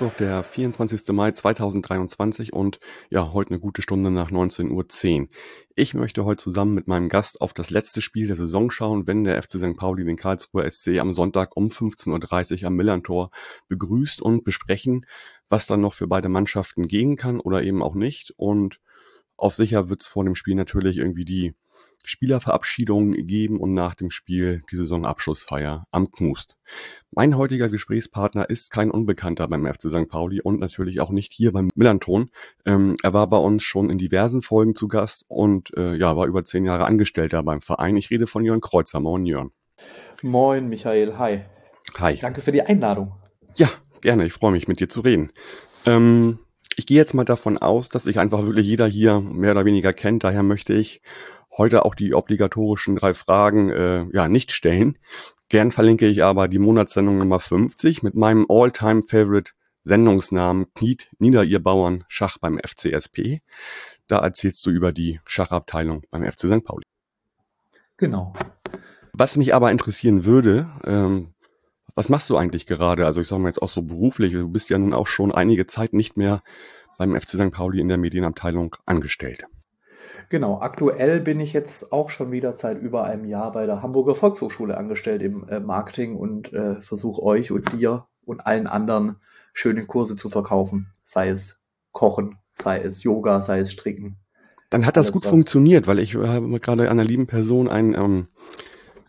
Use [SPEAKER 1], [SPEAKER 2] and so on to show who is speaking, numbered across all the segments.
[SPEAKER 1] Mittwoch, der 24. Mai 2023 und ja, heute eine gute Stunde nach 19.10 Uhr. Ich möchte heute zusammen mit meinem Gast auf das letzte Spiel der Saison schauen, wenn der FC St. Pauli den Karlsruher SC am Sonntag um 15.30 Uhr am Millantor begrüßt und besprechen, was dann noch für beide Mannschaften gehen kann oder eben auch nicht. Und auf sicher wird es vor dem Spiel natürlich irgendwie die Spielerverabschiedung geben und nach dem Spiel die Saisonabschlussfeier am Knust. Mein heutiger Gesprächspartner ist kein Unbekannter beim FC St. Pauli und natürlich auch nicht hier beim Millanton. Ähm, er war bei uns schon in diversen Folgen zu Gast und äh, ja, war über zehn Jahre Angestellter beim Verein. Ich rede von Jörn Kreuzer. Moin, Jörn.
[SPEAKER 2] Moin, Michael. Hi.
[SPEAKER 1] Hi.
[SPEAKER 2] Danke für die Einladung.
[SPEAKER 1] Ja, gerne. Ich freue mich, mit dir zu reden. Ähm, ich gehe jetzt mal davon aus, dass sich einfach wirklich jeder hier mehr oder weniger kennt. Daher möchte ich heute auch die obligatorischen drei Fragen äh, ja nicht stellen. Gern verlinke ich aber die Monatssendung Nummer 50 mit meinem All-Time-Favorite Sendungsnamen Kniet nieder ihr Bauern Schach beim FCSP. Da erzählst du über die Schachabteilung beim FC St. Pauli.
[SPEAKER 2] Genau.
[SPEAKER 1] Was mich aber interessieren würde, ähm, was machst du eigentlich gerade? Also ich sage mal jetzt auch so beruflich, du bist ja nun auch schon einige Zeit nicht mehr beim FC St. Pauli in der Medienabteilung angestellt.
[SPEAKER 2] Genau, aktuell bin ich jetzt auch schon wieder seit über einem Jahr bei der Hamburger Volkshochschule angestellt im äh, Marketing und äh, versuche euch und dir und allen anderen schöne Kurse zu verkaufen. Sei es Kochen, sei es Yoga, sei es Stricken.
[SPEAKER 1] Dann hat das Alles gut was. funktioniert, weil ich habe gerade einer lieben Person ein, ähm,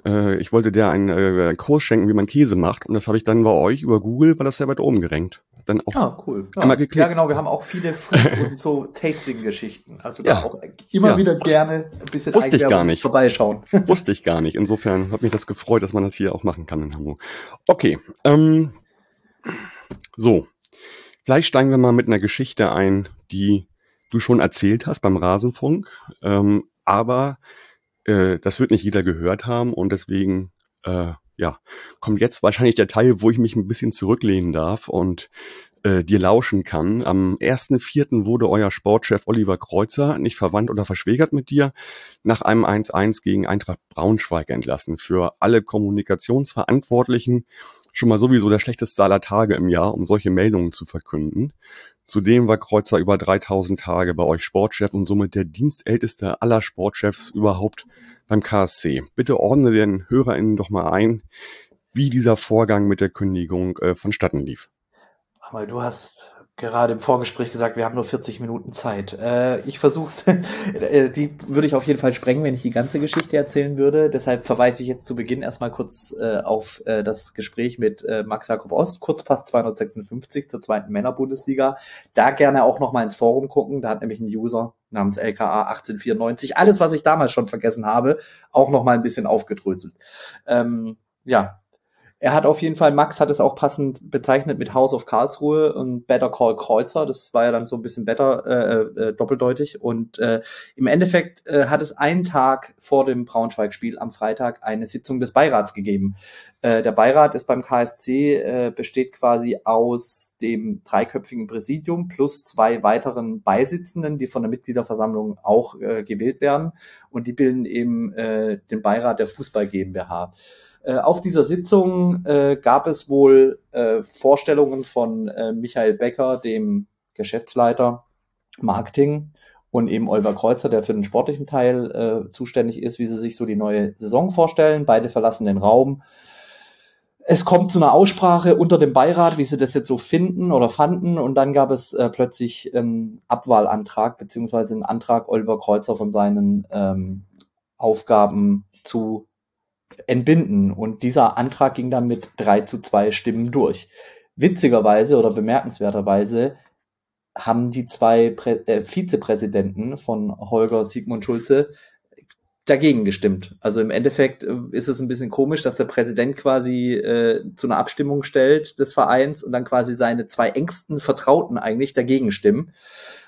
[SPEAKER 1] äh, ich wollte der einen äh, Kurs schenken, wie man Käse macht und das habe ich dann bei euch über Google, war das ja weit oben gerankt
[SPEAKER 2] dann auch ah, cool. Ja. einmal geklickt. Ja, genau, wir haben auch viele Food- und so Tasting-Geschichten. Also da auch immer ja. wieder gerne
[SPEAKER 1] ein bisschen Wusste ich gar nicht.
[SPEAKER 2] vorbeischauen.
[SPEAKER 1] Wusste ich gar nicht. Insofern hat mich das gefreut, dass man das hier auch machen kann in Hamburg. Okay, ähm, so. Gleich steigen wir mal mit einer Geschichte ein, die du schon erzählt hast beim Rasenfunk. Ähm, aber äh, das wird nicht jeder gehört haben und deswegen äh, ja, kommt jetzt wahrscheinlich der Teil, wo ich mich ein bisschen zurücklehnen darf und äh, dir lauschen kann. Am 1.4. wurde euer Sportchef Oliver Kreuzer, nicht verwandt oder verschwägert mit dir, nach einem 1-1 gegen Eintracht Braunschweig entlassen. Für alle Kommunikationsverantwortlichen schon mal sowieso der schlechteste aller Tage im Jahr, um solche Meldungen zu verkünden. Zudem war Kreuzer über 3000 Tage bei euch Sportchef und somit der dienstälteste aller Sportchefs überhaupt beim KSC. Bitte ordne den HörerInnen doch mal ein, wie dieser Vorgang mit der Kündigung äh, vonstatten lief.
[SPEAKER 2] Aber du hast gerade im Vorgespräch gesagt, wir haben nur 40 Minuten Zeit. Äh, ich versuch's, äh, die würde ich auf jeden Fall sprengen, wenn ich die ganze Geschichte erzählen würde. Deshalb verweise ich jetzt zu Beginn erstmal kurz äh, auf äh, das Gespräch mit äh, Max Jakob Ost, Kurzpass 256 zur zweiten Männerbundesliga. Da gerne auch noch mal ins Forum gucken. Da hat nämlich ein User namens LKA 1894 alles, was ich damals schon vergessen habe, auch noch mal ein bisschen aufgedröselt. Ähm, ja, er hat auf jeden Fall, Max hat es auch passend bezeichnet mit House of Karlsruhe und Better Call Kreuzer. Das war ja dann so ein bisschen better, äh, äh, doppeldeutig. Und äh, im Endeffekt äh, hat es einen Tag vor dem Braunschweig-Spiel am Freitag eine Sitzung des Beirats gegeben. Äh, der Beirat ist beim KSC, äh, besteht quasi aus dem dreiköpfigen Präsidium plus zwei weiteren Beisitzenden, die von der Mitgliederversammlung auch äh, gewählt werden. Und die bilden eben äh, den Beirat der Fußball GmbH. Äh, auf dieser Sitzung äh, gab es wohl äh, Vorstellungen von äh, Michael Becker, dem Geschäftsleiter Marketing, und eben Oliver Kreuzer, der für den sportlichen Teil äh, zuständig ist, wie sie sich so die neue Saison vorstellen. Beide verlassen den Raum. Es kommt zu einer Aussprache unter dem Beirat, wie sie das jetzt so finden oder fanden. Und dann gab es äh, plötzlich einen Abwahlantrag, beziehungsweise einen Antrag, Oliver Kreuzer von seinen ähm, Aufgaben zu entbinden. Und dieser Antrag ging dann mit drei zu zwei Stimmen durch. Witzigerweise oder bemerkenswerterweise haben die zwei Prä äh, Vizepräsidenten von Holger Sigmund Schulze dagegen gestimmt. Also im Endeffekt äh, ist es ein bisschen komisch, dass der Präsident quasi äh, zu einer Abstimmung stellt des Vereins und dann quasi seine zwei engsten Vertrauten eigentlich dagegen stimmen.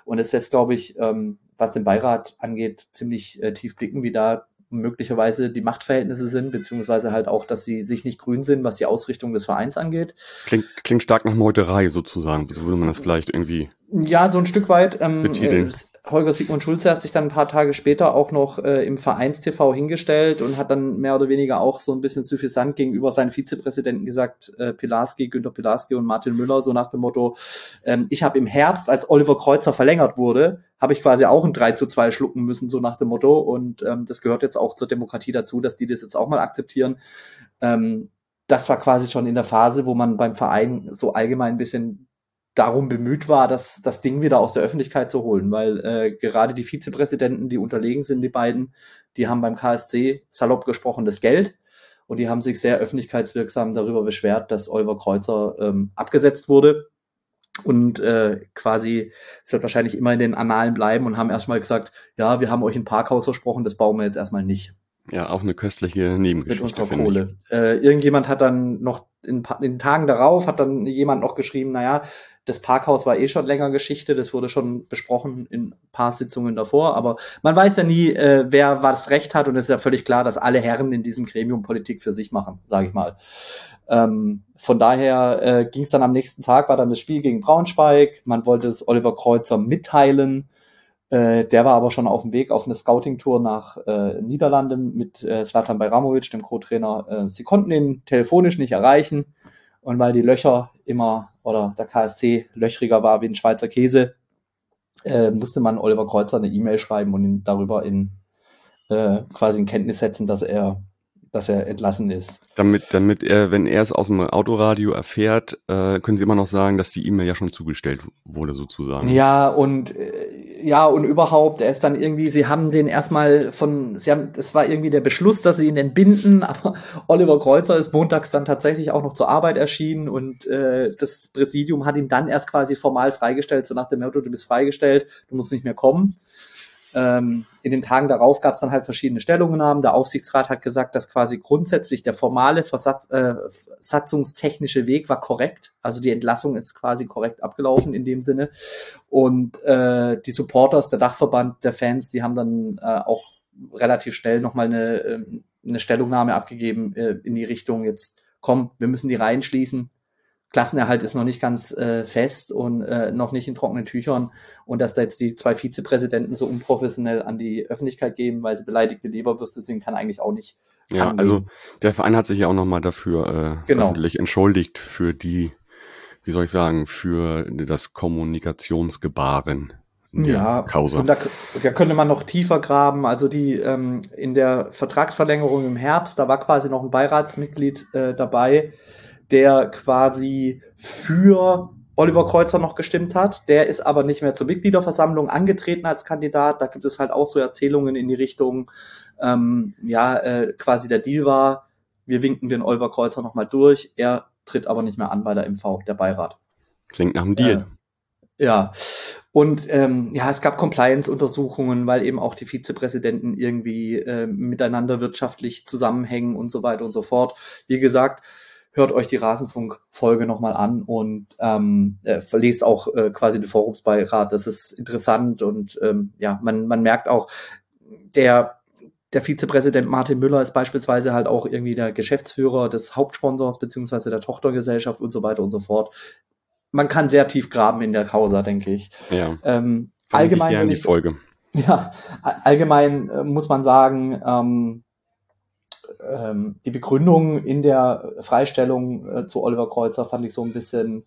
[SPEAKER 2] Und es lässt, glaube ich, ähm, was den Beirat angeht, ziemlich äh, tief blicken, wie da möglicherweise die Machtverhältnisse sind, beziehungsweise halt auch, dass sie sich nicht grün sind, was die Ausrichtung des Vereins angeht.
[SPEAKER 1] Klingt, klingt stark nach Meuterei sozusagen. So würde man das vielleicht irgendwie.
[SPEAKER 2] Ja, so ein Stück weit. Ähm,
[SPEAKER 1] Betiteln.
[SPEAKER 2] äh, Holger Sigmund Schulze hat sich dann ein paar Tage später auch noch äh, im Vereinstv hingestellt und hat dann mehr oder weniger auch so ein bisschen suffisant gegenüber seinen Vizepräsidenten gesagt, äh, Pilarski, Günter Pilarski und Martin Müller, so nach dem Motto, ähm, ich habe im Herbst, als Oliver Kreuzer verlängert wurde, habe ich quasi auch ein 3 zu 2 schlucken müssen, so nach dem Motto. Und ähm, das gehört jetzt auch zur Demokratie dazu, dass die das jetzt auch mal akzeptieren. Ähm, das war quasi schon in der Phase, wo man beim Verein so allgemein ein bisschen darum bemüht war, das, das Ding wieder aus der Öffentlichkeit zu holen, weil äh, gerade die Vizepräsidenten, die unterlegen sind, die beiden, die haben beim KSC salopp gesprochen das Geld und die haben sich sehr öffentlichkeitswirksam darüber beschwert, dass Oliver Kreuzer ähm, abgesetzt wurde und äh, quasi, es wird wahrscheinlich immer in den Annalen bleiben und haben erstmal gesagt, ja, wir haben euch ein Parkhaus versprochen, das bauen wir jetzt erstmal nicht
[SPEAKER 1] Ja, auch eine köstliche Nebengeschichte.
[SPEAKER 2] mit unserer Kohle. Äh, irgendjemand hat dann noch in, in den Tagen darauf hat dann jemand noch geschrieben, naja, das Parkhaus war eh schon länger Geschichte, das wurde schon besprochen in paar Sitzungen davor, aber man weiß ja nie, äh, wer was Recht hat und es ist ja völlig klar, dass alle Herren in diesem Gremium Politik für sich machen, sage ich mal. Ähm, von daher äh, ging es dann am nächsten Tag, war dann das Spiel gegen Braunschweig, man wollte es Oliver Kreuzer mitteilen, äh, der war aber schon auf dem Weg auf eine Scouting-Tour nach äh, Niederlanden mit äh, Slatan Bajramovic, dem Co-Trainer. Äh, sie konnten ihn telefonisch nicht erreichen. Und weil die Löcher immer oder der KSC löchriger war wie ein Schweizer Käse, äh, musste man Oliver Kreuzer eine E-Mail schreiben und ihn darüber in äh, quasi in Kenntnis setzen, dass er, dass er entlassen ist.
[SPEAKER 1] Damit, damit er, wenn er es aus dem Autoradio erfährt, äh, können Sie immer noch sagen, dass die E-Mail ja schon zugestellt wurde, sozusagen.
[SPEAKER 2] Ja, und äh, ja, und überhaupt, er ist dann irgendwie, sie haben den erstmal von, sie haben, das war irgendwie der Beschluss, dass sie ihn entbinden, aber Oliver Kreuzer ist montags dann tatsächlich auch noch zur Arbeit erschienen und äh, das Präsidium hat ihn dann erst quasi formal freigestellt, so nach dem Motto, du bist freigestellt, du musst nicht mehr kommen. Ähm, in den Tagen darauf gab es dann halt verschiedene Stellungnahmen. Der Aufsichtsrat hat gesagt, dass quasi grundsätzlich der formale Versatz, äh, satzungstechnische Weg war korrekt. Also die Entlassung ist quasi korrekt abgelaufen in dem Sinne. Und äh, die Supporters, der Dachverband der Fans, die haben dann äh, auch relativ schnell nochmal eine, äh, eine Stellungnahme abgegeben äh, in die Richtung, jetzt komm, wir müssen die Reihen schließen. Klassenerhalt ist noch nicht ganz äh, fest und äh, noch nicht in trockenen Tüchern. Und dass da jetzt die zwei Vizepräsidenten so unprofessionell an die Öffentlichkeit geben, weil sie beleidigte Leberwürste sind, kann eigentlich auch nicht.
[SPEAKER 1] Ja,
[SPEAKER 2] angehen.
[SPEAKER 1] also der Verein hat sich ja auch nochmal dafür äh,
[SPEAKER 2] Genau.
[SPEAKER 1] öffentlich entschuldigt für die, wie soll ich sagen, für das Kommunikationsgebaren
[SPEAKER 2] Ja,
[SPEAKER 1] Causa.
[SPEAKER 2] und da, da könnte man noch tiefer graben. Also die ähm, in der Vertragsverlängerung im Herbst, da war quasi noch ein Beiratsmitglied äh, dabei, der quasi für Oliver Kreuzer noch gestimmt hat. Der ist aber nicht mehr zur Mitgliederversammlung angetreten als Kandidat. Da gibt es halt auch so Erzählungen in die Richtung, ähm, ja, äh, quasi der Deal war, wir winken den Oliver Kreuzer nochmal durch. Er tritt aber nicht mehr an bei der MV, der Beirat.
[SPEAKER 1] Klingt nach einem Deal.
[SPEAKER 2] Ja, und ähm, ja, es gab Compliance-Untersuchungen, weil eben auch die Vizepräsidenten irgendwie äh, miteinander wirtschaftlich zusammenhängen und so weiter und so fort. Wie gesagt, hört euch die Rasenfunk-Folge nochmal an und ähm, äh, verlest auch äh, quasi den Forumsbeirat. Das ist interessant und ähm, ja, man, man merkt auch, der der Vizepräsident Martin Müller ist beispielsweise halt auch irgendwie der Geschäftsführer des Hauptsponsors beziehungsweise der Tochtergesellschaft und so weiter und so fort. Man kann sehr tief graben in der Causa, denke ich.
[SPEAKER 1] Ja.
[SPEAKER 2] Ähm,
[SPEAKER 1] Verlinke ich
[SPEAKER 2] allgemein,
[SPEAKER 1] gerne die Folge.
[SPEAKER 2] ja, allgemein äh, muss man sagen, ähm, ähm, die Begründung in der Freistellung äh, zu Oliver Kreuzer fand ich so ein bisschen,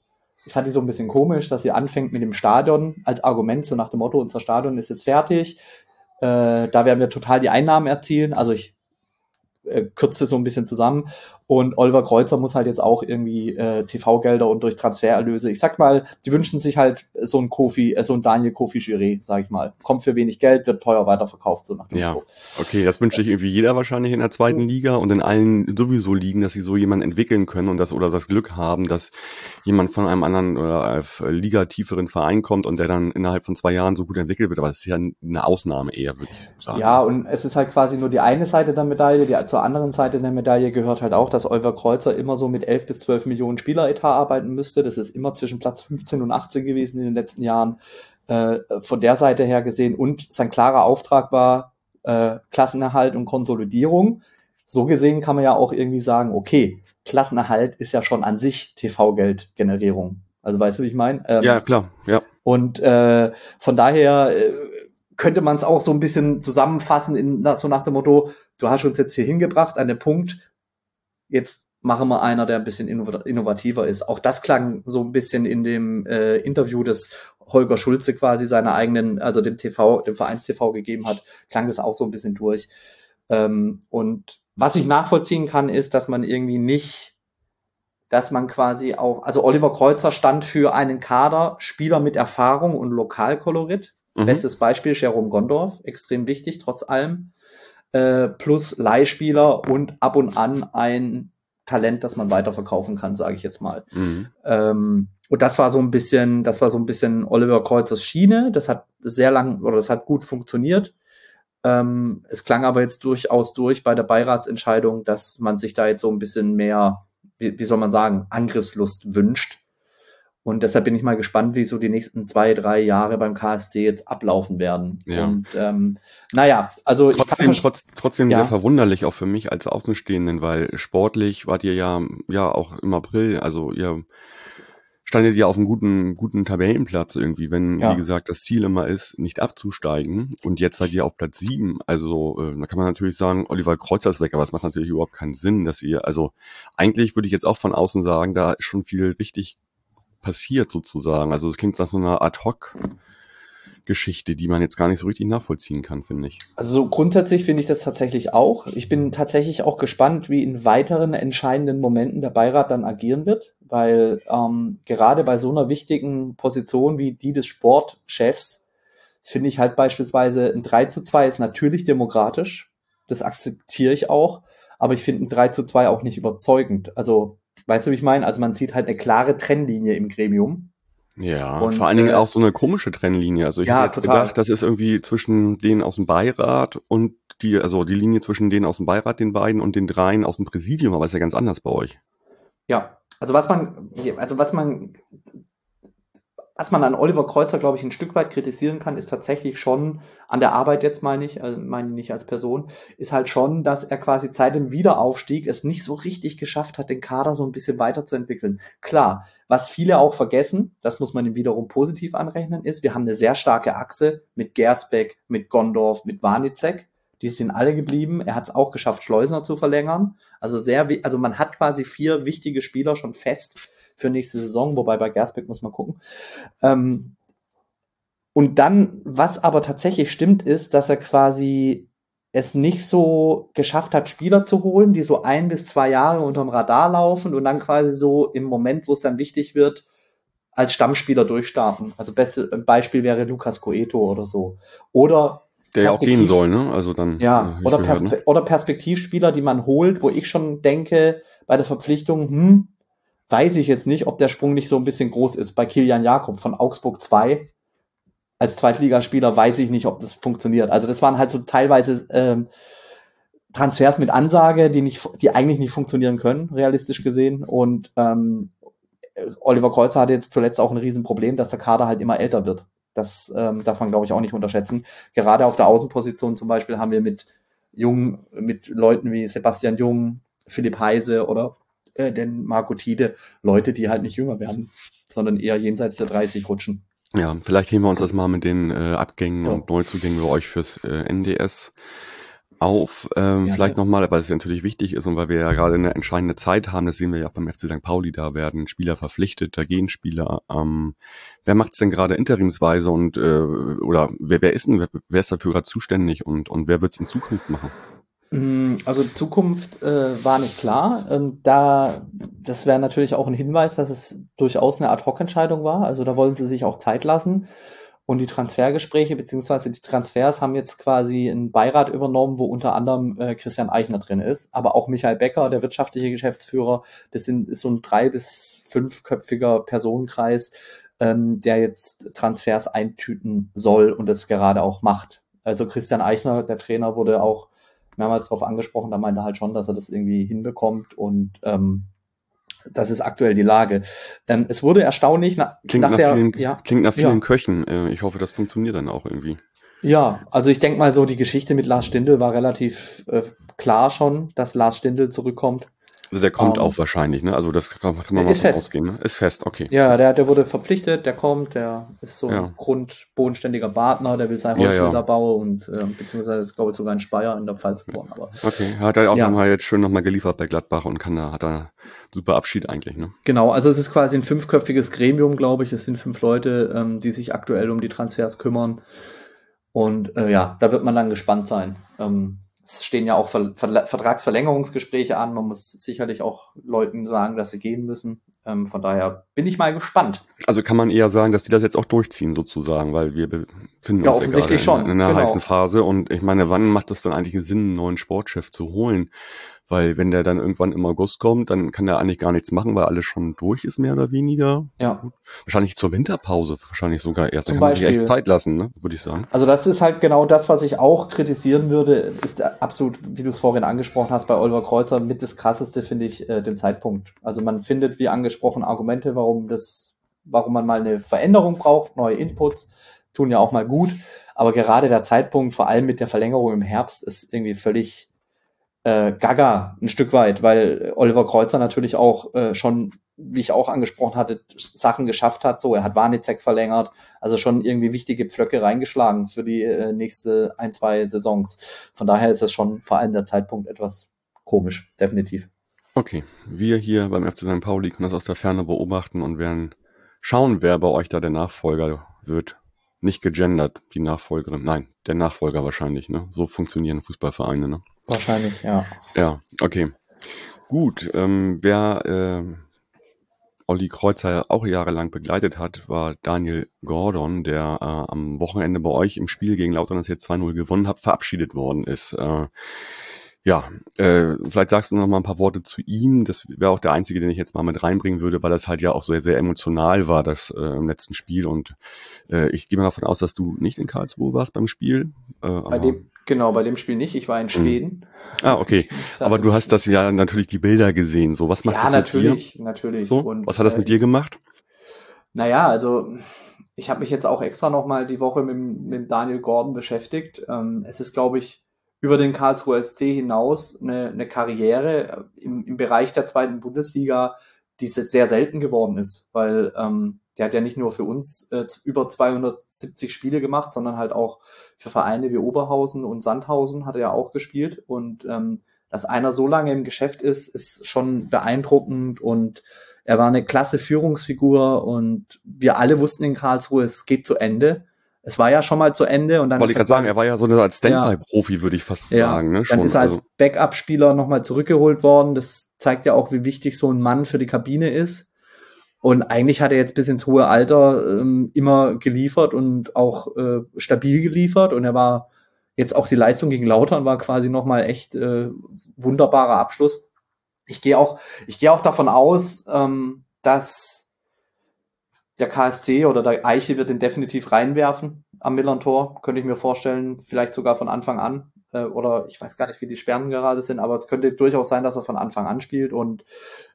[SPEAKER 2] ich fand die so ein bisschen komisch, dass sie anfängt mit dem Stadion als Argument, so nach dem Motto, unser Stadion ist jetzt fertig. Äh, da werden wir total die Einnahmen erzielen. Also ich äh, kürze so ein bisschen zusammen. Und Oliver Kreuzer muss halt jetzt auch irgendwie äh, TV-Gelder und durch Transfererlöse. Ich sag mal, die wünschen sich halt so ein Kofi, äh, so ein Daniel Kofi Juré, sag ich mal. Kommt für wenig Geld, wird teuer weiterverkauft, so nach dem
[SPEAKER 1] Ja. Okay, das wünscht sich irgendwie jeder wahrscheinlich in der zweiten Liga und in allen sowieso Ligen, dass sie so jemanden entwickeln können und das oder das Glück haben, dass jemand von einem anderen oder äh, Liga tieferen Verein kommt und der dann innerhalb von zwei Jahren so gut entwickelt wird. Aber das ist ja eine Ausnahme eher, würde ich sagen.
[SPEAKER 2] Ja, und es ist halt quasi nur die eine Seite der Medaille. Die, zur anderen Seite der Medaille gehört halt auch, dass Oliver Kreuzer immer so mit 11 bis 12 Millionen Spieleretat arbeiten müsste. Das ist immer zwischen Platz 15 und 18 gewesen in den letzten Jahren. Äh, von der Seite her gesehen. Und sein klarer Auftrag war, äh, Klassenerhalt und Konsolidierung. So gesehen kann man ja auch irgendwie sagen, okay, Klassenerhalt ist ja schon an sich TV-Geldgenerierung. Also weißt du, wie ich meine?
[SPEAKER 1] Ähm, ja, klar, ja.
[SPEAKER 2] Und äh, von daher äh, könnte man es auch so ein bisschen zusammenfassen in so nach dem Motto, du hast uns jetzt hier hingebracht an den Punkt, jetzt machen wir einer, der ein bisschen innovativer ist. Auch das klang so ein bisschen in dem äh, Interview, das Holger Schulze quasi seiner eigenen, also dem TV, dem Vereins-TV gegeben hat, klang das auch so ein bisschen durch. Ähm, und was ich nachvollziehen kann, ist, dass man irgendwie nicht, dass man quasi auch, also Oliver Kreuzer stand für einen Kader, Spieler mit Erfahrung und Lokalkolorit. Mhm. Bestes Beispiel Jerome Gondorf, extrem wichtig, trotz allem. Äh, plus Leihspieler und ab und an ein Talent, das man weiterverkaufen kann, sage ich jetzt mal. Mhm. Ähm, und das war so ein bisschen, das war so ein bisschen Oliver Kreuzers Schiene. Das hat sehr lang oder das hat gut funktioniert. Ähm, es klang aber jetzt durchaus durch bei der Beiratsentscheidung, dass man sich da jetzt so ein bisschen mehr, wie, wie soll man sagen, Angriffslust wünscht. Und deshalb bin ich mal gespannt, wie so die nächsten zwei, drei Jahre beim KSC jetzt ablaufen werden.
[SPEAKER 1] Ja.
[SPEAKER 2] Und ähm, naja, also
[SPEAKER 1] trotzdem, ich trotz, trotzdem ja. sehr verwunderlich auch für mich als Außenstehenden, weil sportlich wart ihr ja ja auch im April, also ihr standet ja auf einem guten, guten Tabellenplatz irgendwie, wenn, ja. wie gesagt, das Ziel immer ist, nicht abzusteigen. Und jetzt seid ihr auf Platz sieben. Also, äh, da kann man natürlich sagen, Oliver Kreuzer ist weg, aber es macht natürlich überhaupt keinen Sinn, dass ihr, also eigentlich würde ich jetzt auch von außen sagen, da ist schon viel richtig passiert sozusagen. Also es klingt nach so einer Ad-Hoc Geschichte, die man jetzt gar nicht so richtig nachvollziehen kann, finde ich.
[SPEAKER 2] Also grundsätzlich finde ich das tatsächlich auch. Ich bin tatsächlich auch gespannt, wie in weiteren entscheidenden Momenten der Beirat dann agieren wird, weil ähm, gerade bei so einer wichtigen Position wie die des Sportchefs finde ich halt beispielsweise ein 3 zu 2 ist natürlich demokratisch. Das akzeptiere ich auch. Aber ich finde ein 3 zu 2 auch nicht überzeugend. Also, weißt du, wie ich meine? Also man sieht halt eine klare Trennlinie im Gremium.
[SPEAKER 1] Ja, und, vor allen Dingen äh, auch so eine komische Trennlinie. Also ich ja, hätte gedacht, das ist irgendwie zwischen denen aus dem Beirat und die, also die Linie zwischen denen aus dem Beirat, den beiden, und den dreien aus dem Präsidium, aber ist ja ganz anders bei euch.
[SPEAKER 2] Ja, also was man, also was man was man an Oliver Kreuzer, glaube ich, ein Stück weit kritisieren kann, ist tatsächlich schon an der Arbeit jetzt meine ich, also meine ich nicht als Person, ist halt schon, dass er quasi seit dem Wiederaufstieg es nicht so richtig geschafft hat, den Kader so ein bisschen weiterzuentwickeln. Klar, was viele auch vergessen, das muss man ihm wiederum positiv anrechnen, ist, wir haben eine sehr starke Achse mit Gersbeck, mit Gondorf, mit Warnizek. Die sind alle geblieben. Er hat es auch geschafft, Schleusner zu verlängern. Also sehr, also man hat quasi vier wichtige Spieler schon fest für nächste Saison, wobei bei Gersbeck muss man gucken. Ähm, und dann, was aber tatsächlich stimmt, ist, dass er quasi es nicht so geschafft hat, Spieler zu holen, die so ein bis zwei Jahre unterm Radar laufen und dann quasi so im Moment, wo es dann wichtig wird, als Stammspieler durchstarten. Also beste Beispiel wäre Lukas Coeto oder so. Oder
[SPEAKER 1] der ja auch gehen soll, ne? Also dann.
[SPEAKER 2] Ja, oder, gehört, ne? oder Perspektivspieler, die man holt, wo ich schon denke, bei der Verpflichtung, hm, weiß ich jetzt nicht, ob der Sprung nicht so ein bisschen groß ist. Bei Kilian Jakob von Augsburg 2 als Zweitligaspieler weiß ich nicht, ob das funktioniert. Also das waren halt so teilweise ähm, Transfers mit Ansage, die nicht, die eigentlich nicht funktionieren können, realistisch gesehen. Und ähm, Oliver Kreuzer hatte jetzt zuletzt auch ein Riesenproblem, dass der Kader halt immer älter wird. Das ähm, darf man, glaube ich, auch nicht unterschätzen. Gerade auf der Außenposition zum Beispiel haben wir mit jungen, mit Leuten wie Sebastian Jung, Philipp Heise oder äh, denn Marco Tide Leute, die halt nicht jünger werden, sondern eher jenseits der 30 rutschen.
[SPEAKER 1] Ja, vielleicht heben wir uns das mal mit den äh, Abgängen ja. und Neuzugängen bei euch fürs äh, NDS auf. Ähm, ja, vielleicht ja. nochmal, weil es ja natürlich wichtig ist und weil wir ja gerade eine entscheidende Zeit haben, das sehen wir ja auch beim FC St. Pauli, da werden Spieler verpflichtet, da gehen Spieler. Ähm, wer macht es denn gerade interimsweise und äh, oder wer, wer ist denn, wer, wer ist dafür gerade zuständig und, und wer wird es in Zukunft machen?
[SPEAKER 2] Mm, also Zukunft äh, war nicht klar. Ähm, da, das wäre natürlich auch ein Hinweis, dass es durchaus eine Ad-Hoc-Entscheidung war. Also da wollen sie sich auch Zeit lassen. Und die Transfergespräche beziehungsweise die Transfers haben jetzt quasi einen Beirat übernommen, wo unter anderem äh, Christian Eichner drin ist, aber auch Michael Becker, der wirtschaftliche Geschäftsführer. Das sind, ist so ein drei- bis fünfköpfiger Personenkreis, ähm, der jetzt Transfers eintüten soll und das gerade auch macht. Also Christian Eichner, der Trainer, wurde auch mehrmals darauf angesprochen, da meinte er halt schon, dass er das irgendwie hinbekommt und ähm, das ist aktuell die Lage. Ähm, es wurde erstaunlich na,
[SPEAKER 1] Klingt
[SPEAKER 2] nach,
[SPEAKER 1] nach,
[SPEAKER 2] der,
[SPEAKER 1] vielen,
[SPEAKER 2] ja,
[SPEAKER 1] klingt nach vielen
[SPEAKER 2] Ja.
[SPEAKER 1] Köchen. Äh, ich hoffe, das funktioniert dann auch irgendwie.
[SPEAKER 2] ja, also ich denke mal so, die Geschichte mit Lars Stindl war relativ äh, klar schon, dass Lars Stindl zurückkommt.
[SPEAKER 1] Also der kommt
[SPEAKER 2] Ähm,
[SPEAKER 1] auch wahrscheinlich, ne? Also das kann, kann man mal
[SPEAKER 2] fest.
[SPEAKER 1] ausgehen, ne? Ist fest, okay.
[SPEAKER 2] Ja, der, der wurde verpflichtet, der kommt, der ist so ein
[SPEAKER 1] Ja.
[SPEAKER 2] grundbodenständiger Partner, der will sein
[SPEAKER 1] Ja,
[SPEAKER 2] Haus
[SPEAKER 1] ja.
[SPEAKER 2] wieder bauen und äh, beziehungsweise ist, glaube ich, sogar in Speyer in der Pfalz geboren. Aber
[SPEAKER 1] Okay, hat er auch
[SPEAKER 2] Ja.
[SPEAKER 1] nochmal jetzt schön nochmal geliefert bei Gladbach und kann da, hat er super Abschied eigentlich, ne?
[SPEAKER 2] Genau, also es ist quasi ein fünfköpfiges Gremium, glaube ich. Es sind fünf Leute, ähm, die sich aktuell um die Transfers kümmern. Und äh, ja, da wird man dann gespannt sein. Ähm, es stehen ja auch Ver Ver Vertragsverlängerungsgespräche an. Man muss sicherlich auch Leuten sagen, dass sie gehen müssen. Ähm, von daher bin ich mal gespannt.
[SPEAKER 1] Also kann man eher sagen, dass die das jetzt auch durchziehen sozusagen, weil wir befinden
[SPEAKER 2] Ja,
[SPEAKER 1] uns
[SPEAKER 2] offensichtlich
[SPEAKER 1] gerade in, in einer
[SPEAKER 2] genau.
[SPEAKER 1] heißen Phase und ich meine, wann macht es dann eigentlich Sinn, einen neuen Sportchef zu holen? Weil wenn der dann irgendwann im August kommt, dann kann der eigentlich gar nichts machen, weil alles schon durch ist, mehr oder weniger.
[SPEAKER 2] Ja.
[SPEAKER 1] Wahrscheinlich zur Winterpause, wahrscheinlich sogar erst.
[SPEAKER 2] Zum
[SPEAKER 1] Dann kann man sich
[SPEAKER 2] Beispiel.
[SPEAKER 1] echt Zeit lassen, ne? würde ich sagen.
[SPEAKER 2] Also das ist halt genau das, was ich auch kritisieren würde, ist absolut, wie du es vorhin angesprochen hast, bei Oliver Kreuzer mit das krasseste finde ich äh, den Zeitpunkt. Also man findet, wie angesprochen, Argumente, warum das, warum man mal eine Veränderung braucht, neue Inputs, tun ja auch mal gut. Aber gerade der Zeitpunkt, vor allem mit der Verlängerung im Herbst, ist irgendwie völlig äh, gaga ein Stück weit, weil Oliver Kreuzer natürlich auch äh, schon, wie ich auch angesprochen hatte, Sachen geschafft hat. So, er hat Warnizek verlängert, also schon irgendwie wichtige Pflöcke reingeschlagen für die äh, nächste ein, zwei Saisons. Von daher ist es schon vor allem der Zeitpunkt etwas komisch, definitiv.
[SPEAKER 1] Okay, wir hier beim FC St. Pauli können das aus der Ferne beobachten und werden schauen, wer bei euch da der Nachfolger wird. Nicht gegendert, die Nachfolgerin. Nein, der Nachfolger wahrscheinlich, ne? So funktionieren Fußballvereine, ne?
[SPEAKER 2] Wahrscheinlich, ja.
[SPEAKER 1] Ja, okay. Gut, ähm, wer äh, Olli Kreuzer auch jahrelang begleitet hat, war Daniel Gordon, der äh, am Wochenende bei euch im Spiel gegen Lautern, das jetzt 2-0 gewonnen hat, verabschiedet worden ist. Äh, ja, äh, vielleicht sagst du noch mal ein paar Worte zu ihm. Das wäre auch der einzige, den ich jetzt mal mit reinbringen würde, weil das halt ja auch sehr, sehr emotional war, das äh, im letzten Spiel. Und äh, ich gehe mal davon aus, dass du nicht in Karlsruhe warst beim Spiel. Äh,
[SPEAKER 2] Bei dem, genau, bei dem Spiel nicht. Ich war in Schweden.
[SPEAKER 1] Ah, okay. Aber du hast das ja natürlich die Bilder gesehen. So, was macht
[SPEAKER 2] ja,
[SPEAKER 1] das
[SPEAKER 2] natürlich,
[SPEAKER 1] mit
[SPEAKER 2] natürlich.
[SPEAKER 1] dir? So,
[SPEAKER 2] Und,
[SPEAKER 1] was hat das
[SPEAKER 2] äh,
[SPEAKER 1] mit dir gemacht?
[SPEAKER 2] Naja, also ich habe mich jetzt auch extra nochmal die Woche mit, mit Daniel Gordon beschäftigt. Ähm, es ist, glaube ich, über den Karlsruher SC hinaus eine, eine Karriere im, im Bereich der zweiten Bundesliga, die se- sehr selten geworden ist, weil ähm, der hat ja nicht nur für uns äh, über 270 Spiele gemacht, sondern halt auch für Vereine wie Oberhausen und Sandhausen hat er ja auch gespielt. Und ähm, dass einer so lange im Geschäft ist, ist schon beeindruckend und er war eine klasse Führungsfigur und wir alle wussten in Karlsruhe, es geht zu Ende. Es war ja schon mal zu Ende und dann
[SPEAKER 1] Wollte ich gerade sagen, er war ja so eine Art
[SPEAKER 2] Ja.
[SPEAKER 1] Standby-Profi, würde ich fast
[SPEAKER 2] ja,
[SPEAKER 1] sagen. Ne?
[SPEAKER 2] dann ist er als
[SPEAKER 1] also,
[SPEAKER 2] Backup-Spieler nochmal zurückgeholt worden. Das zeigt ja auch, wie wichtig so ein Mann für die Kabine ist. Und eigentlich hat er jetzt bis ins hohe Alter ähm, immer geliefert und auch äh, stabil geliefert. Und er war jetzt auch die Leistung gegen Lautern war quasi nochmal echt äh, wunderbarer Abschluss. Ich gehe auch, ich gehe auch davon aus, ähm, dass der KSC oder der Eiche wird ihn definitiv reinwerfen am Millern-Tor, könnte ich mir vorstellen, vielleicht sogar von Anfang an. Äh, oder ich weiß gar nicht, wie die Sperren gerade sind, aber es könnte durchaus sein, dass er von Anfang an spielt. Und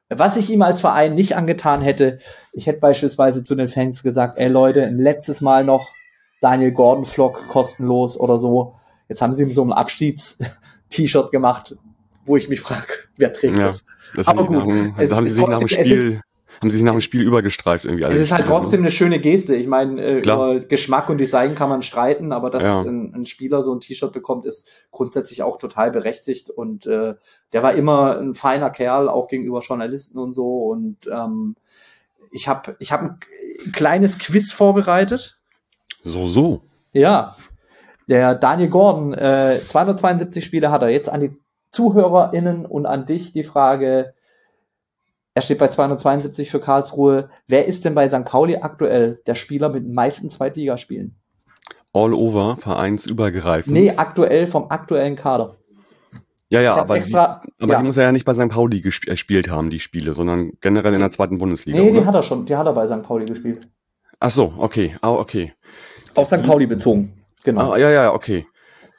[SPEAKER 2] was ich ihm als Verein nicht angetan hätte, ich hätte beispielsweise zu den Fans gesagt, ey Leute, ein letztes Mal noch Daniel Gordon Vlog kostenlos oder so. Jetzt haben sie ihm so ein Abschieds-T-Shirt gemacht, wo ich mich frage, wer trägt
[SPEAKER 1] Ja.
[SPEAKER 2] das?
[SPEAKER 1] das
[SPEAKER 2] aber gut,
[SPEAKER 1] nach,
[SPEAKER 2] es
[SPEAKER 1] haben sie
[SPEAKER 2] ist
[SPEAKER 1] sich nach dem Spiel, haben sie sich nach dem Spiel übergestreift irgendwie.
[SPEAKER 2] Es ist halt
[SPEAKER 1] Spieler,
[SPEAKER 2] trotzdem
[SPEAKER 1] ne?
[SPEAKER 2] eine schöne Geste. Ich meine, äh, über Geschmack und Design kann man streiten, aber dass
[SPEAKER 1] Ja.
[SPEAKER 2] ein, ein Spieler so ein T-Shirt bekommt, ist grundsätzlich auch total berechtigt. Und äh, der war immer ein feiner Kerl, auch gegenüber Journalisten und so. Und ähm, ich habe ich hab ein kleines Quiz vorbereitet.
[SPEAKER 1] So, so.
[SPEAKER 2] Ja, der Daniel Gordon, äh, 272 Spiele hat er. Jetzt an die ZuhörerInnen und an dich die Frage, er steht bei 272 für Karlsruhe. Wer ist denn bei St. Pauli aktuell der Spieler mit den meisten Zweitligaspielen?
[SPEAKER 1] All over, vereinsübergreifend.
[SPEAKER 2] Nee, aktuell vom aktuellen Kader.
[SPEAKER 1] ja, ja, aber,
[SPEAKER 2] extra,
[SPEAKER 1] die, aber
[SPEAKER 2] ja.
[SPEAKER 1] die muss er ja nicht bei St. Pauli äh, gespielt haben, die Spiele, sondern generell in der zweiten Bundesliga.
[SPEAKER 2] Nee, die
[SPEAKER 1] oder?
[SPEAKER 2] hat er schon, die hat er bei St. Pauli gespielt.
[SPEAKER 1] Ach so, okay. Ah, okay.
[SPEAKER 2] Auf St. Pauli bezogen. Genau.
[SPEAKER 1] Ah, ja, ja, okay.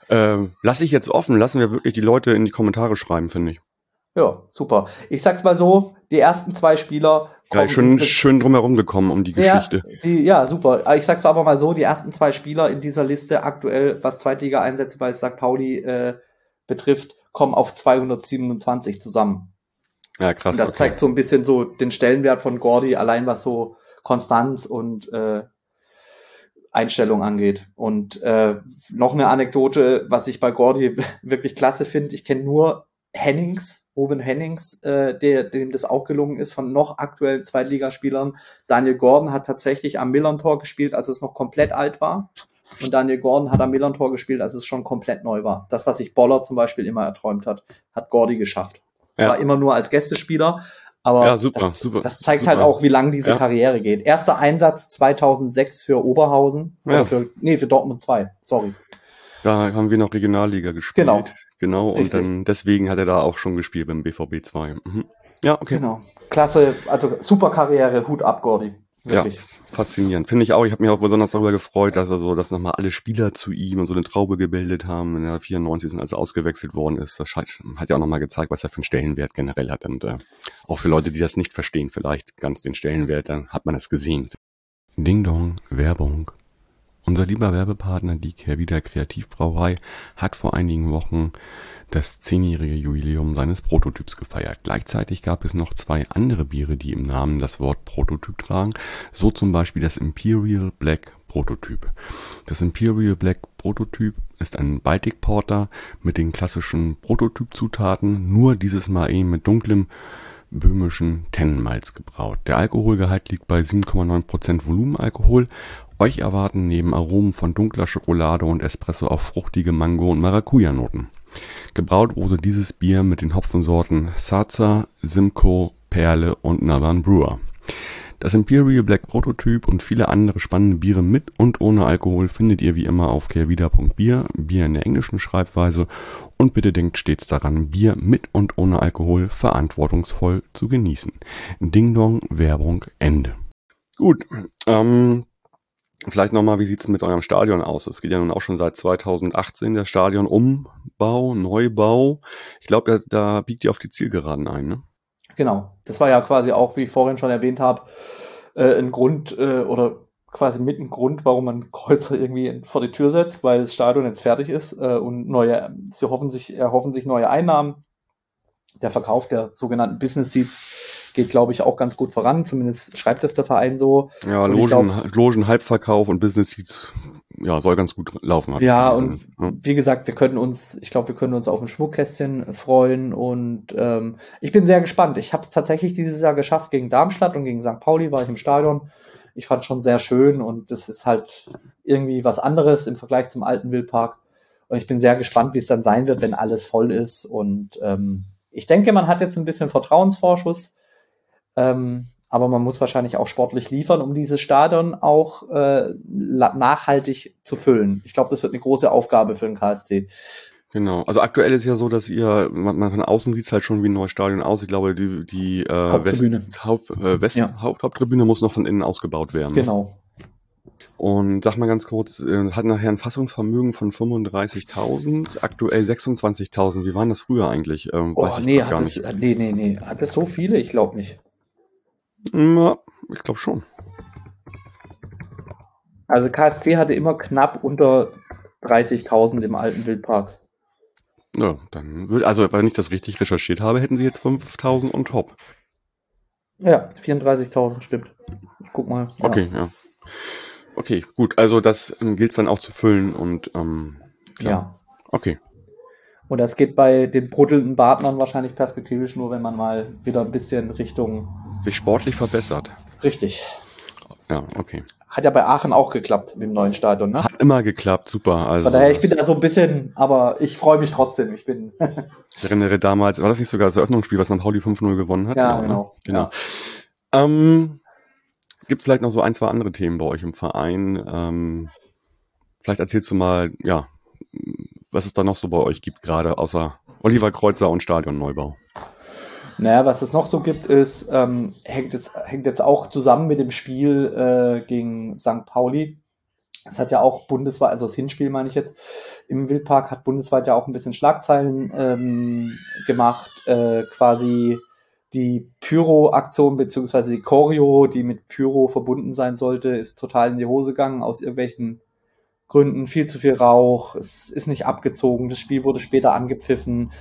[SPEAKER 1] Ähm, lass ich jetzt offen, lassen wir wirklich die Leute in die Kommentare schreiben, finde ich.
[SPEAKER 2] Ja, super. Ich sag's mal so, die ersten zwei Spieler
[SPEAKER 1] ja, schön, schön drumherum gekommen um die Geschichte.
[SPEAKER 2] Ja, die, ja, super. Ich sag's aber mal so, die ersten zwei Spieler in dieser Liste aktuell, was Zweitliga-Einsätze bei St. Pauli äh, betrifft, kommen auf 227 zusammen.
[SPEAKER 1] Ja, krass.
[SPEAKER 2] Und das
[SPEAKER 1] okay.
[SPEAKER 2] zeigt so ein bisschen so den Stellenwert von Gordy, allein was so Konstanz und äh, Einstellung angeht. Und äh, noch eine Anekdote, was ich bei Gordy wirklich klasse finde. Ich kenne nur Hennings, Owen Hennings, äh, der, dem das auch gelungen ist, von noch aktuellen Zweitligaspielern. Daniel Gordon hat tatsächlich am Millern-Tor gespielt, als es noch komplett alt war. Und Daniel Gordon hat am Millern-Tor gespielt, als es schon komplett neu war. Das, was sich Boller zum Beispiel immer erträumt hat, hat Gordy geschafft.
[SPEAKER 1] Ja.
[SPEAKER 2] Zwar immer nur als Gästespieler, aber
[SPEAKER 1] Ja, super,
[SPEAKER 2] das,
[SPEAKER 1] super,
[SPEAKER 2] das zeigt
[SPEAKER 1] super.
[SPEAKER 2] halt auch, wie lang diese
[SPEAKER 1] Ja.
[SPEAKER 2] Karriere geht. Erster Einsatz 2006 für Oberhausen.
[SPEAKER 1] Ja.
[SPEAKER 2] Für, nee, für Dortmund 2. Sorry.
[SPEAKER 1] Da haben wir noch Regionalliga gespielt.
[SPEAKER 2] Genau.
[SPEAKER 1] Genau, und
[SPEAKER 2] Richtig.
[SPEAKER 1] dann deswegen hat er da auch schon gespielt beim BVB 2. Mhm. Ja, okay.
[SPEAKER 2] Genau. Klasse, also super Karriere, Hut ab, Gordy. Wirklich.
[SPEAKER 1] Ja, faszinierend. Finde ich auch. Ich habe mich auch besonders darüber gefreut, dass er so, dass nochmal alle Spieler zu ihm und so eine Traube gebildet haben, in der 94. als er ausgewechselt worden ist. Das hat ja auch nochmal gezeigt, was er für einen Stellenwert generell hat. Und äh, auch für Leute, die das nicht verstehen, vielleicht ganz den Stellenwert, dann hat man es gesehen. Ding Dong, Werbung. Unser lieber Werbepartner, die Kehrwieder Kreativbrauerei, hat vor einigen Wochen das zehnjährige Jubiläum seines Prototyps gefeiert. Gleichzeitig gab es noch zwei andere Biere, die im Namen das Wort Prototyp tragen, so zum Beispiel das Imperial Black Prototyp. Das Imperial Black Prototyp ist ein Baltic Porter mit den klassischen Prototypzutaten, nur dieses Mal eben mit dunklem böhmischen Tennenmalz gebraut. Der Alkoholgehalt liegt bei 7,9% Volumenalkohol. Euch erwarten neben Aromen von dunkler Schokolade und Espresso auch fruchtige Mango- und Maracuja-Noten. Gebraut wurde dieses Bier mit den Hopfensorten Sarza, Simcoe, Perle und Northern Brewer. Das Imperial Black Prototyp und viele andere spannende Biere mit und ohne Alkohol findet ihr wie immer auf kehrwieder.bier, Bier in der englischen Schreibweise und bitte denkt stets daran, Bier mit und ohne Alkohol verantwortungsvoll zu genießen. Ding Dong, Werbung, Ende. Gut, ähm, vielleicht nochmal, wie sieht's mit eurem Stadion aus? Es geht ja nun auch schon seit 2018 der Stadionumbau, Neubau. Ich glaube, da, da biegt ihr auf die Zielgeraden ein, ne?
[SPEAKER 2] Genau. Das war ja quasi auch, wie ich vorhin schon erwähnt habe, äh, ein Grund äh, oder quasi mit ein Grund, warum man Kreuzer irgendwie vor die Tür setzt, weil das Stadion jetzt fertig ist äh, und neue, sie hoffen sich, erhoffen sich neue Einnahmen. Der Verkauf der sogenannten Business Seats geht, glaube ich, auch ganz gut voran. Zumindest schreibt das der Verein so.
[SPEAKER 1] Ja,
[SPEAKER 2] Und ich
[SPEAKER 1] Logen, Logen Halbverkauf und Business Seats, ja, soll ganz gut laufen.
[SPEAKER 2] Ja, und wie gesagt, wir können uns, ich glaube, wir können uns auf ein Schmuckkästchen freuen und ähm, ich bin sehr gespannt. Ich habe es tatsächlich dieses Jahr geschafft gegen Darmstadt und gegen St. Pauli war ich im Stadion. Ich fand schon sehr schön und das ist halt irgendwie was anderes im Vergleich zum alten Wildpark. Und ich bin sehr gespannt, wie es dann sein wird, wenn alles voll ist. Und ähm, ich denke, man hat jetzt ein bisschen Vertrauensvorschuss. Ähm, aber man muss wahrscheinlich auch sportlich liefern, um dieses Stadion auch äh, nachhaltig zu füllen. Ich glaube, das wird eine große Aufgabe für den KSC.
[SPEAKER 1] Genau. Also aktuell ist ja so, dass ihr, man, man von außen sieht es halt schon wie ein neues Stadion aus. Ich glaube, die, die äh,
[SPEAKER 2] Haupttribüne.
[SPEAKER 1] West, Haupt, äh, West
[SPEAKER 2] Ja.
[SPEAKER 1] Haupt, Haupttribüne muss noch von innen ausgebaut werden.
[SPEAKER 2] Genau.
[SPEAKER 1] Und sag mal ganz kurz, äh, hat nachher ein Fassungsvermögen von 35.000, aktuell 26.000. Wie waren das früher eigentlich? Ähm,
[SPEAKER 2] Oh, nee, hat
[SPEAKER 1] nicht.
[SPEAKER 2] nee, nee, nee. Hat es so viele? Ich glaube nicht.
[SPEAKER 1] Na, ich glaube schon.
[SPEAKER 2] Also KSC hatte immer knapp unter 30.000 im alten Wildpark.
[SPEAKER 1] Ja, dann würde, also wenn ich das richtig recherchiert habe, hätten sie jetzt 5.000 on top.
[SPEAKER 2] Ja, 34.000 stimmt. Ich guck mal. Ja.
[SPEAKER 1] Okay, ja. Okay, gut. Also das ähm, gilt dann auch zu füllen und ähm, klar.
[SPEAKER 2] Ja.
[SPEAKER 1] Okay.
[SPEAKER 2] Und das geht bei den bruddelnden Partnern wahrscheinlich perspektivisch nur, wenn man mal wieder ein bisschen Richtung
[SPEAKER 1] Sich sportlich verbessert.
[SPEAKER 2] richtig.
[SPEAKER 1] Ja, okay.
[SPEAKER 2] Hat ja bei Aachen auch geklappt mit dem neuen Stadion, ne?
[SPEAKER 1] Hat immer geklappt, super. Also
[SPEAKER 2] Von daher, ich bin da so ein bisschen, aber ich freue mich trotzdem. Ich bin,
[SPEAKER 1] ich erinnere damals, war das nicht sogar das Eröffnungsspiel, was St. Pauli 5-0 gewonnen hat?
[SPEAKER 2] Ja,
[SPEAKER 1] ne?
[SPEAKER 2] genau.
[SPEAKER 1] genau. Ähm, Gibt es vielleicht noch so ein, zwei andere Themen bei euch im Verein? Ähm, vielleicht erzählst du mal, ja, was es da noch so bei euch gibt, gerade außer Oliver Kreuzer und Stadionneubau.
[SPEAKER 2] Naja, was es noch so gibt, ist, ähm, hängt, jetzt, hängt jetzt auch zusammen mit dem Spiel äh, gegen St. Pauli. Es hat ja auch bundesweit, also das Hinspiel meine ich jetzt, im Wildpark hat bundesweit ja auch ein bisschen Schlagzeilen ähm, gemacht, äh, quasi die Pyro-Aktion beziehungsweise die Choreo, die mit Pyro verbunden sein sollte, ist total in die Hose gegangen aus irgendwelchen Gründen. Viel zu viel Rauch, es ist nicht abgezogen, das Spiel wurde später angepfiffen.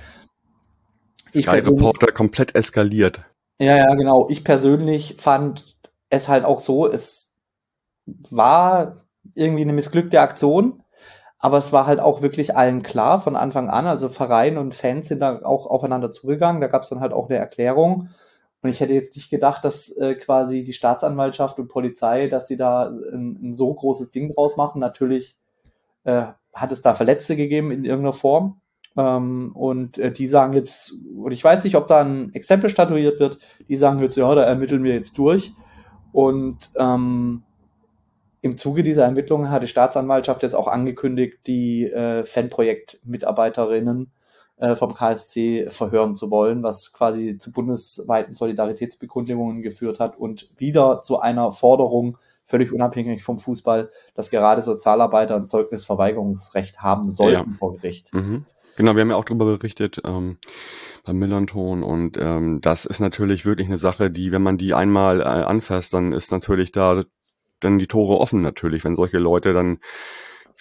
[SPEAKER 1] Sky Reporter komplett eskaliert.
[SPEAKER 2] Ja, ja, genau. Ich persönlich fand es halt auch so, es war irgendwie eine missglückte Aktion, aber es war halt auch wirklich allen klar von Anfang an. Also Verein und Fans sind da auch aufeinander zugegangen. Da gab es dann halt auch eine Erklärung. Und ich hätte jetzt nicht gedacht, dass äh, quasi die Staatsanwaltschaft und Polizei, dass sie da ein, ein so großes Ding draus machen. Natürlich äh, hat es da Verletzte gegeben in irgendeiner Form. Ähm, und äh, die sagen jetzt, und ich weiß nicht, ob da ein Exempel statuiert wird, die sagen jetzt, ja, da ermitteln wir jetzt durch. Und ähm, im Zuge dieser Ermittlungen hat die Staatsanwaltschaft jetzt auch angekündigt, die äh, Fanprojekt-Mitarbeiterinnen äh, vom KSC verhören zu wollen, was quasi zu bundesweiten Solidaritätsbekundungen geführt hat und wieder zu einer Forderung, völlig unabhängig vom Fußball, dass gerade Sozialarbeiter ein Zeugnisverweigerungsrecht haben sollten ja. vor Gericht.
[SPEAKER 1] Mhm. Genau, wir haben ja auch darüber berichtet ähm, beim Millanton und ähm, das ist natürlich wirklich eine Sache, die, wenn man die einmal äh, anfasst, dann ist natürlich da dann die Tore offen natürlich, wenn solche Leute dann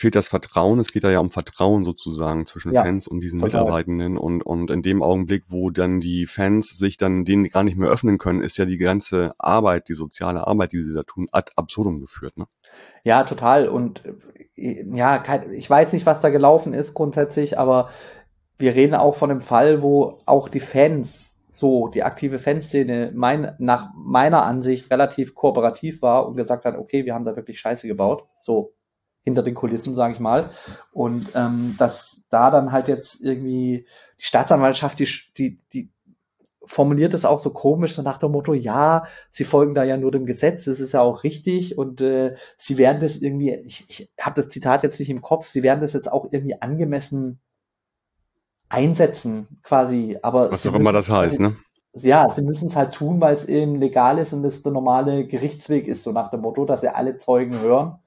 [SPEAKER 1] fehlt das Vertrauen. Es geht da ja um Vertrauen sozusagen zwischen ja, Fans und diesen total. Mitarbeitenden. Und, und in dem Augenblick, wo dann die Fans sich dann denen gar nicht mehr öffnen können, ist ja die ganze Arbeit, die soziale Arbeit, die sie da tun, ad absurdum geführt. Ne?
[SPEAKER 2] Ja, total. Und ja, ich weiß nicht, was da gelaufen ist grundsätzlich, aber wir reden auch von einem Fall, wo auch die Fans so die aktive Fanszene mein, nach meiner Ansicht relativ kooperativ war und gesagt hat, okay, wir haben da wirklich Scheiße gebaut, so hinter den Kulissen, sage ich mal. Und ähm, dass da dann halt jetzt irgendwie die Staatsanwaltschaft, die, die, die formuliert es auch so komisch, so nach dem Motto, ja, sie folgen da ja nur dem Gesetz, das ist ja auch richtig und äh, sie werden das irgendwie, ich, ich habe das Zitat jetzt nicht im Kopf, sie werden das jetzt auch irgendwie angemessen einsetzen, quasi. Aber
[SPEAKER 1] Was auch immer das heißt, ne?
[SPEAKER 2] Ja, sie müssen es halt tun, weil es eben legal ist und es der normale Gerichtsweg ist, so nach dem Motto, dass sie alle Zeugen hören.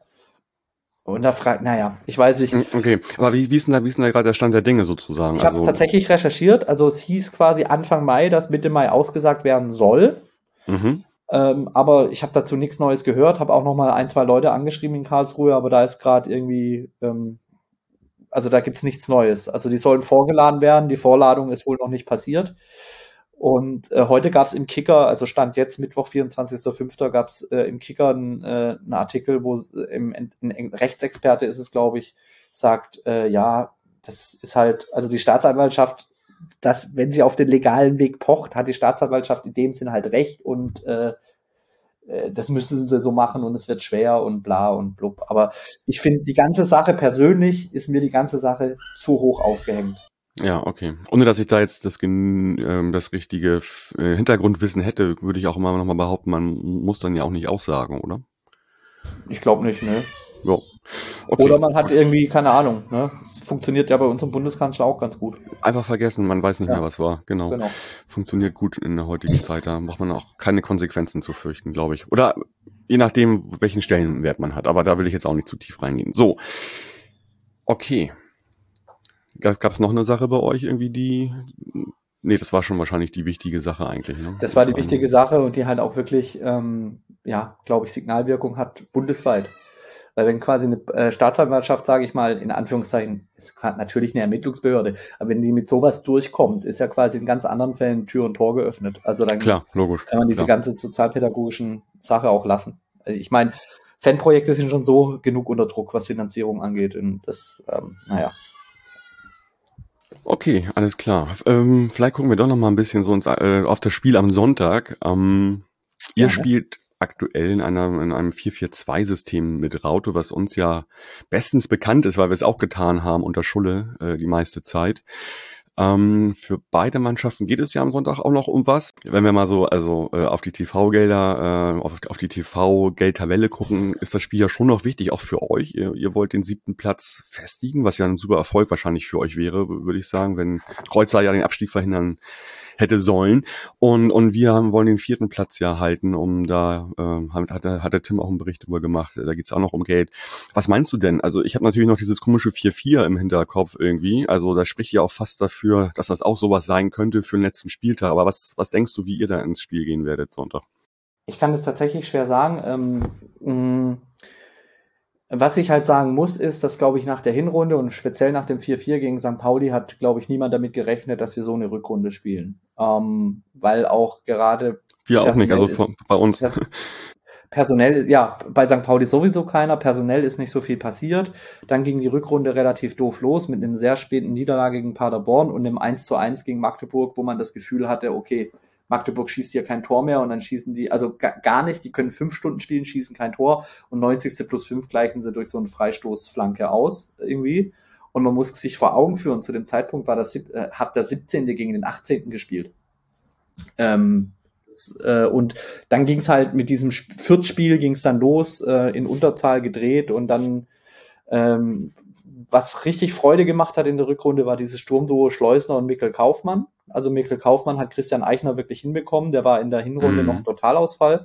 [SPEAKER 2] Und da fragt, naja, ich weiß nicht. Hm,
[SPEAKER 1] okay, aber wie, wie ist denn da, wie ist denn da gerade der Stand der Dinge sozusagen?
[SPEAKER 2] Ich habe es also, tatsächlich recherchiert. Also es hieß quasi Anfang Mai, dass Mitte Mai ausgesagt werden soll. Mhm. Ähm, aber ich habe dazu nichts Neues gehört, habe auch noch mal ein, zwei Leute angeschrieben in Karlsruhe, aber da ist gerade irgendwie ähm, also da gibt's nichts Neues. Also die sollen vorgeladen werden, die Vorladung ist wohl noch nicht passiert. Und äh, heute gab's im Kicker, also stand jetzt Mittwoch, 24.05., gab's äh, im Kicker einen, äh, einen Artikel, wo im, ein Rechtsexperte ist es, glaube ich, sagt, äh, ja, das ist halt, also die Staatsanwaltschaft, dass wenn sie auf den legalen Weg pocht, hat die Staatsanwaltschaft in dem Sinn halt recht und äh, äh, das müssen sie so machen und es wird schwer und bla und blub. Aber ich finde, die ganze Sache persönlich ist mir die ganze Sache zu hoch aufgehängt.
[SPEAKER 1] Ja, okay. Ohne dass ich da jetzt das, ähm, das richtige äh, Hintergrundwissen hätte, würde ich auch immer noch mal behaupten, man muss dann ja auch nicht aussagen, oder?
[SPEAKER 2] Ich glaube nicht, ne? Ja. Okay. Oder man hat irgendwie, keine Ahnung, ne? Es funktioniert ja bei unserem Bundeskanzler auch ganz gut.
[SPEAKER 1] Einfach vergessen, man weiß nicht ja. mehr, was war. Genau. genau. Funktioniert gut in der heutigen Zeit. Da braucht man auch keine Konsequenzen zu fürchten, glaube ich. Oder je nachdem, welchen Stellenwert man hat. Aber da will ich jetzt auch nicht zu tief reingehen. So. Okay. Gab es noch eine Sache bei euch irgendwie, die. Nee, das war schon wahrscheinlich die wichtige Sache eigentlich. Ne?
[SPEAKER 2] Das war die wichtige Sache und die halt auch wirklich, ähm, ja, glaube ich, Signalwirkung hat bundesweit. Weil wenn quasi eine äh, Staatsanwaltschaft, sage ich mal, in Anführungszeichen, ist natürlich eine Ermittlungsbehörde, aber wenn die mit sowas durchkommt, ist ja quasi in ganz anderen Fällen Tür und Tor geöffnet. Also dann
[SPEAKER 1] Klar, logisch,
[SPEAKER 2] kann man diese
[SPEAKER 1] klar.
[SPEAKER 2] ganze sozialpädagogischen Sache auch lassen. Also ich meine, Fanprojekte sind schon so genug unter Druck, was Finanzierung angeht. Und das, ähm, naja.
[SPEAKER 1] Okay, alles klar. Ähm, vielleicht gucken wir doch noch mal ein bisschen so ins, äh, auf das Spiel am Sonntag. Ähm, ihr ja, spielt aktuell in, einer, in einem 4-4-2-System mit Raute, was uns ja bestens bekannt ist, weil wir es auch getan haben unter Schulle äh, die meiste Zeit. Ähm, für beide Mannschaften geht es ja am Sonntag auch noch um was. Wenn wir mal so also äh, auf die TV-Gelder, äh, auf, auf die TV-Geldtabelle gucken, ist das Spiel ja schon noch wichtig, auch für euch. Ihr, ihr wollt den siebten Platz festigen, was ja ein super Erfolg wahrscheinlich für euch wäre, würde ich sagen, wenn Kreuzer ja den Abstieg verhindern hätte sollen. Und, und wir haben, wollen den vierten Platz ja halten, um da, äh, hat, hat, hat der Tim auch einen Bericht drüber gemacht, da geht's auch noch um Geld. Was meinst du denn? Also ich habe natürlich noch dieses komische 4-4 im Hinterkopf irgendwie. Also da spricht ja auch fast dafür, dafür, dass das auch sowas sein könnte für den letzten Spieltag. Aber was, was denkst du, wie ihr da ins Spiel gehen werdet Sonntag?
[SPEAKER 2] Ich kann das tatsächlich schwer sagen. Ähm, mh, was ich halt sagen muss, ist, dass, glaube ich, nach der Hinrunde und speziell nach dem 4-4 gegen St. Pauli hat, glaube ich, niemand damit gerechnet, dass wir so eine Rückrunde spielen. Ähm, weil auch gerade.
[SPEAKER 1] Wir auch nicht, also ist, bei uns.
[SPEAKER 2] Pers personell, ja, bei St. Pauli sowieso keiner. Personell ist nicht so viel passiert. Dann ging die Rückrunde relativ doof los mit einem sehr späten Niederlage gegen Paderborn und einem 1 zu 1 gegen Magdeburg, wo man das Gefühl hatte, okay, Magdeburg schießt hier kein Tor mehr und dann schießen die, also gar nicht, die können fünf Stunden spielen, schießen kein Tor und 90. plus fünf gleichen sie durch so eine Freistoßflanke aus, irgendwie. Und man muss sich vor Augen führen, zu dem Zeitpunkt war das, äh, hat der 17. gegen den 18. gespielt. Ähm, äh, und dann ging es halt mit diesem Viertspiel ging es dann los, äh, in Unterzahl gedreht und dann ähm, was richtig Freude gemacht hat in der Rückrunde, war dieses Sturmduo Schleusner und Mikkel Kaufmann. Also Mikkel Kaufmann hat Christian Eichner wirklich hinbekommen. Der war in der Hinrunde mhm. noch Totalausfall.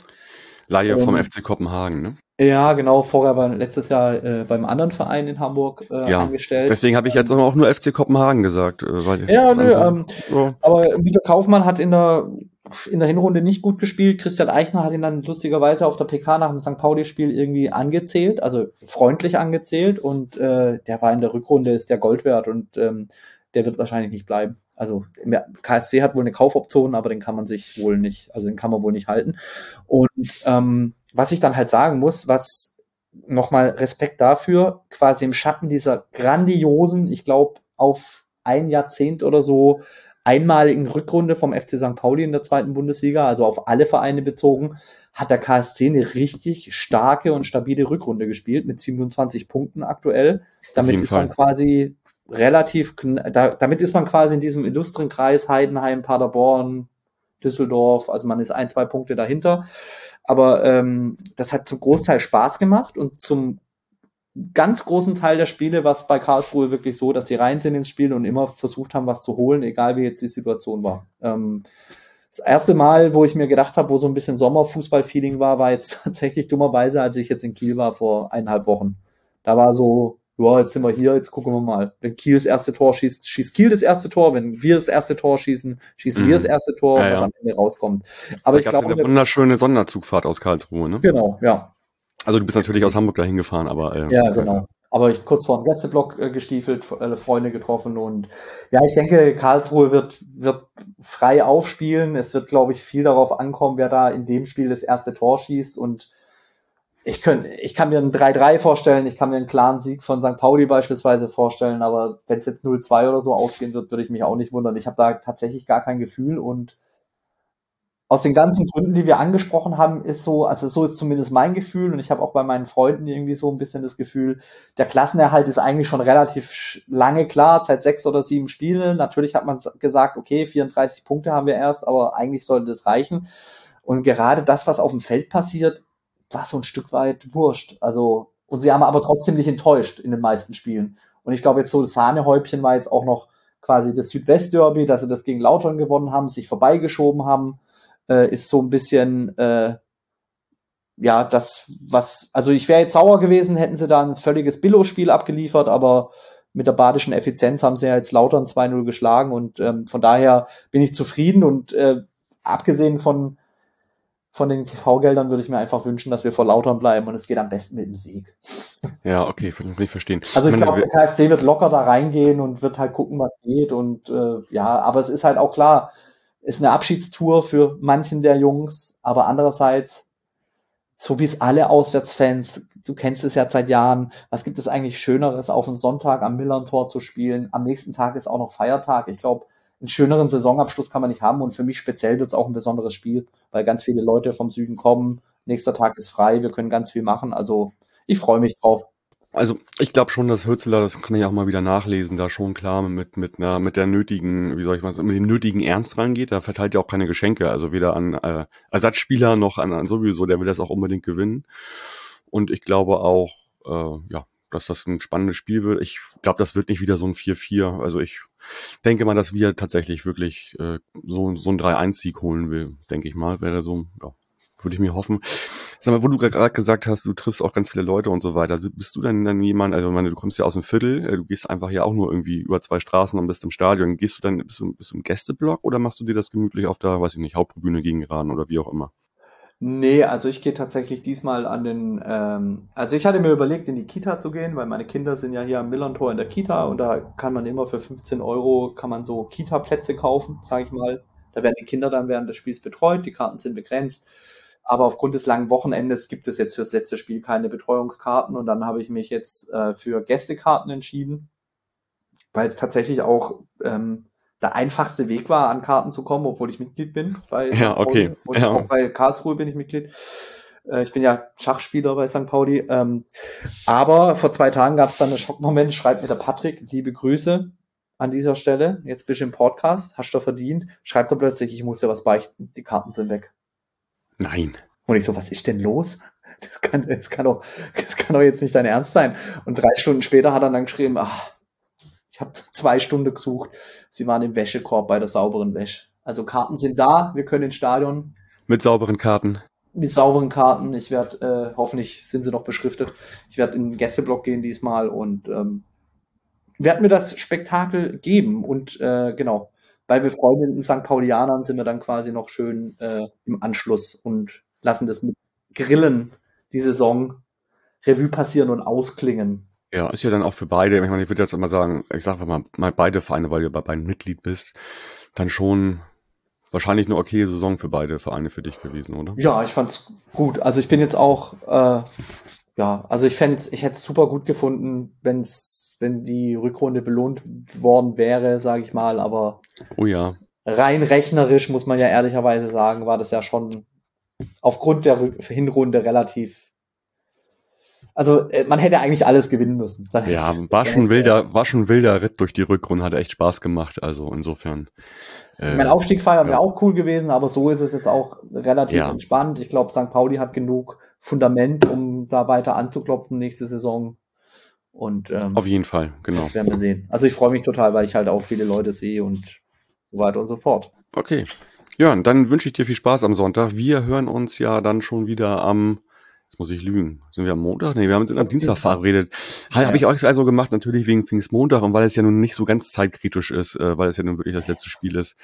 [SPEAKER 1] Laie ähm, vom FC Kopenhagen, ne?
[SPEAKER 2] Ja, genau. Vorher war letztes Jahr äh, beim anderen Verein in Hamburg äh, ja, angestellt.
[SPEAKER 1] Deswegen habe ich jetzt auch nur FC Kopenhagen gesagt. Äh,
[SPEAKER 2] weil ja, nö, ähm, so. aber Mikkel Kaufmann hat in der in der Hinrunde nicht gut gespielt. Christian Eichner hat ihn dann lustigerweise auf der PK nach dem St. Pauli-Spiel irgendwie angezählt, also freundlich angezählt und äh, der war in der Rückrunde, ist der Gold wert und ähm, der wird wahrscheinlich nicht bleiben. Also KSC hat wohl eine Kaufoption, aber den kann man sich wohl nicht, also den kann man wohl nicht halten. Und ähm, was ich dann halt sagen muss, was nochmal Respekt dafür, quasi im Schatten dieser grandiosen, ich glaube, auf ein Jahrzehnt oder so einmaligen Rückrunde vom FC St. Pauli in der zweiten Bundesliga, also auf alle Vereine bezogen, hat der KSC eine richtig starke und stabile Rückrunde gespielt mit 27 Punkten aktuell. Damit ist man quasi relativ, da, damit ist man quasi in diesem illustren Kreis Heidenheim, Paderborn, Düsseldorf, also man ist ein, zwei Punkte dahinter. Aber ähm, das hat zum Großteil Spaß gemacht und zum ganz großen Teil der Spiele war es bei Karlsruhe wirklich so, dass sie rein sind ins Spiel und immer versucht haben, was zu holen, egal wie jetzt die Situation war. Ähm, das erste Mal, wo ich mir gedacht habe, wo so ein bisschen Sommerfußball-Feeling war, war jetzt tatsächlich dummerweise, als ich jetzt in Kiel war vor eineinhalb Wochen. Da war so, ja, jetzt sind wir hier, jetzt gucken wir mal. Wenn Kiel das erste Tor schießt, schießt Kiel das erste Tor. Wenn wir das erste Tor schießen, schießen mhm. wir das erste Tor, ja, was ja. am Ende rauskommt.
[SPEAKER 1] Aber da ich glaube, eine wunderschöne Sonderzugfahrt aus Karlsruhe, ne?
[SPEAKER 2] Genau, ja.
[SPEAKER 1] Also du bist natürlich aus Hamburg dahin gefahren, aber
[SPEAKER 2] äh, ja, genau. Aber ich kurz vor dem Gästeblock äh, gestiefelt, äh, Freunde getroffen und ja, ich denke, Karlsruhe wird wird frei aufspielen. Es wird, glaube ich, viel darauf ankommen, wer da in dem Spiel das erste Tor schießt und ich, könnt, ich kann mir ein 3-3 vorstellen, ich kann mir einen klaren Sieg von St. Pauli beispielsweise vorstellen, aber wenn es jetzt 0-2 oder so ausgehen wird, würde ich mich auch nicht wundern. Ich habe da tatsächlich gar kein Gefühl und aus den ganzen Gründen, die wir angesprochen haben, ist so, also so ist zumindest mein Gefühl und ich habe auch bei meinen Freunden irgendwie so ein bisschen das Gefühl, der Klassenerhalt ist eigentlich schon relativ lange klar, seit sechs oder sieben Spielen. Natürlich hat man gesagt, okay, 34 Punkte haben wir erst, aber eigentlich sollte das reichen. Und gerade das, was auf dem Feld passiert, war so ein Stück weit wurscht. Also, und sie haben aber trotzdem nicht enttäuscht in den meisten Spielen. Und ich glaube, jetzt so das Sahnehäubchen war jetzt auch noch quasi das Südwest-Derby, dass sie das gegen Lautern gewonnen haben, sich vorbeigeschoben haben äh, ist so ein bisschen äh, ja das was also ich wäre jetzt sauer gewesen hätten sie da ein völliges Billo-Spiel abgeliefert aber mit der badischen Effizienz haben sie ja jetzt Lautern 2-0 geschlagen und ähm, von daher bin ich zufrieden und äh, abgesehen von von den TV-Geldern würde ich mir einfach wünschen, dass wir vor Lautern bleiben und es geht am besten mit dem Sieg.
[SPEAKER 1] Ja, okay, kann ich verstehen.
[SPEAKER 2] Also ich glaube, der KSC wird locker da reingehen und wird halt gucken, was geht und äh, ja, aber es ist halt auch klar, ist eine Abschiedstour für manchen der Jungs, aber andererseits, so wie es alle Auswärtsfans, du kennst es ja seit Jahren, was gibt es eigentlich Schöneres, auf einen Sonntag am Millern-Tor zu spielen? Am nächsten Tag ist auch noch Feiertag. Ich glaube, einen schöneren Saisonabschluss kann man nicht haben und für mich speziell wird es auch ein besonderes Spiel, weil ganz viele Leute vom Süden kommen. Nächster Tag ist frei, wir können ganz viel machen. Also ich freue mich drauf.
[SPEAKER 1] Also ich glaube schon, dass Hürzeler, das kann ja auch mal wieder nachlesen, da schon klar mit mit einer mit der nötigen, wie soll ich mal sagen, mit dem nötigen Ernst rangeht. Da verteilt ja auch keine Geschenke, also weder an äh, Ersatzspieler noch an, an sowieso. Der will das auch unbedingt gewinnen. Und ich glaube auch, äh, ja, dass das ein spannendes Spiel wird. Ich glaube, das wird nicht wieder so ein 4-4. Also ich denke mal, dass wir tatsächlich wirklich äh, so so ein 3-1-Sieg holen will, denke ich mal. Wäre so, ja, würde ich mir hoffen. Sag mal, wo du gerade gesagt hast, du triffst auch ganz viele Leute und so weiter. Bist du dann, dann jemand, also ich meine, du kommst ja aus dem Viertel, äh, du gehst einfach ja auch nur irgendwie über zwei Straßen und bist im Stadion. Gehst du dann, bist du, bist du im Gästeblock oder machst du dir das gemütlich auf der, weiß ich nicht, Haupttribüne gegen geraden oder wie auch immer?
[SPEAKER 2] Nee, also ich gehe tatsächlich diesmal an den, ähm, also ich hatte mir überlegt, in die Kita zu gehen, weil meine Kinder sind ja hier am Millantor in der Kita und da kann man immer für 15 Euro, kann man so Kita-Plätze kaufen, sage ich mal. Da werden die Kinder dann während des Spiels betreut, die Karten sind begrenzt. Aber aufgrund des langen Wochenendes gibt es jetzt fürs letzte Spiel keine Betreuungskarten und dann habe ich mich jetzt äh, für Gästekarten entschieden, weil es tatsächlich auch ähm, der einfachste Weg war, an Karten zu kommen, obwohl ich Mitglied bin.
[SPEAKER 1] Bei ja, okay.
[SPEAKER 2] Und
[SPEAKER 1] ja.
[SPEAKER 2] auch bei Karlsruhe bin ich Mitglied. Äh, ich bin ja Schachspieler bei St. Pauli. Ähm, aber vor zwei Tagen gab es dann einen Schockmoment, schreibt mir der Patrick, liebe Grüße an dieser Stelle. Jetzt bist du im Podcast, hast du verdient. Schreibt er plötzlich, ich muss dir was beichten, die Karten sind weg.
[SPEAKER 1] Nein.
[SPEAKER 2] Und ich so, was ist denn los? Das kann, das kann doch, das kann doch jetzt nicht dein Ernst sein. Und drei Stunden später hat er dann geschrieben, ach, ich habe zwei Stunden gesucht. Sie waren im Wäschekorb bei der sauberen Wäsche. Also Karten sind da, wir können ins Stadion.
[SPEAKER 1] Mit sauberen Karten.
[SPEAKER 2] Mit sauberen Karten. Ich werde, äh, hoffentlich sind sie noch beschriftet. Ich werde in den Gästeblock gehen diesmal und ähm, werde mir das Spektakel geben. Und äh, genau, bei befreundeten St. Paulianern sind wir dann quasi noch schön äh, im Anschluss und lassen das mit Grillen die Saison Revue passieren und ausklingen.
[SPEAKER 1] Ja, ist ja dann auch für beide, ich meine, ich würde jetzt immer sagen, ich sage mal, mal beide Vereine, weil du bei beiden Mitglied bist, dann schon wahrscheinlich eine okay Saison für beide Vereine für dich gewesen, oder?
[SPEAKER 2] Ja, ich fand's gut. Also ich bin jetzt auch, äh, ja, also ich fände ich hätte es super gut gefunden, wenn's, wenn die Rückrunde belohnt worden wäre, sage ich mal, aber
[SPEAKER 1] oh ja.
[SPEAKER 2] rein rechnerisch muss man ja ehrlicherweise sagen, war das ja schon aufgrund der Hinrunde relativ also äh, man hätte eigentlich alles gewinnen müssen.
[SPEAKER 1] ja, war schon wilder, war schon wilder Ritt durch die Rückrunde, hat echt Spaß gemacht. Also insofern.
[SPEAKER 2] Äh, mein Aufstieg feiern ja. wäre auch cool gewesen, aber so ist es jetzt auch relativ ja. entspannt. Ich glaube, St. Pauli hat genug Fundament, um da weiter anzuklopfen nächste Saison. Und ähm,
[SPEAKER 1] auf jeden Fall, genau.
[SPEAKER 2] Das werden wir sehen. Also ich freue mich total, weil ich halt auch viele Leute sehe und so weiter und so fort.
[SPEAKER 1] Okay. Ja, dann wünsche ich dir viel Spaß am Sonntag. Wir hören uns ja dann schon wieder am Jetzt muss ich lügen. Sind wir am Montag? Nee, wir haben uns am Dienstag verabredet. Ja. Habe ich euch also gemacht, natürlich wegen Pfingstmontag und weil es ja nun nicht so ganz zeitkritisch ist, äh, weil es ja nun wirklich das letzte Spiel ist.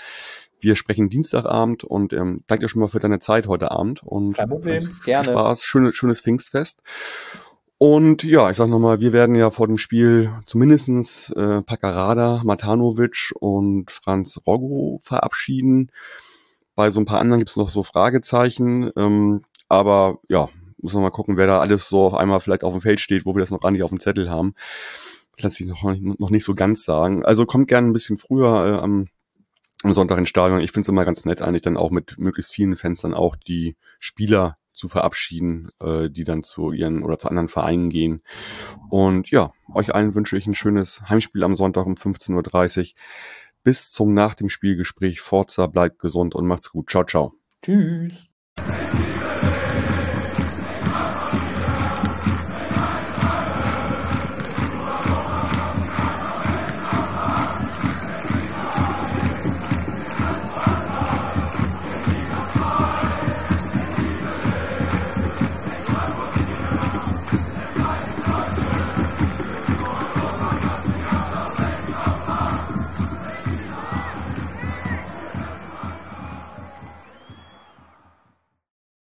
[SPEAKER 1] Wir sprechen Dienstagabend und ähm, danke schon mal für deine Zeit heute Abend und
[SPEAKER 2] Kein Problem.
[SPEAKER 1] Gerne. Spaß, schönes, schönes Pfingstfest. Und ja, ich sag nochmal, wir werden ja vor dem Spiel zumindestens äh, Pakarada, Matanovic und Franz Roggo verabschieden. Bei so ein paar anderen gibt es noch so Fragezeichen. Ähm, aber ja, muss man mal gucken, wer da alles so auf einmal vielleicht auf dem Feld steht, wo wir das noch gar nicht auf dem Zettel haben. Das lässt sich noch, noch nicht so ganz sagen. Also kommt gerne ein bisschen früher äh, am, am Sonntag ins Stadion. Ich finde es immer ganz nett, eigentlich dann auch mit möglichst vielen Fans dann auch die Spieler zu verabschieden, äh, die dann zu ihren oder zu anderen Vereinen gehen. Und ja, euch allen wünsche ich ein schönes Heimspiel am Sonntag um 15.30 Uhr. Bis zum nach dem Spielgespräch. Forza, bleibt gesund und macht's gut. Ciao, ciao.
[SPEAKER 2] Tschüss.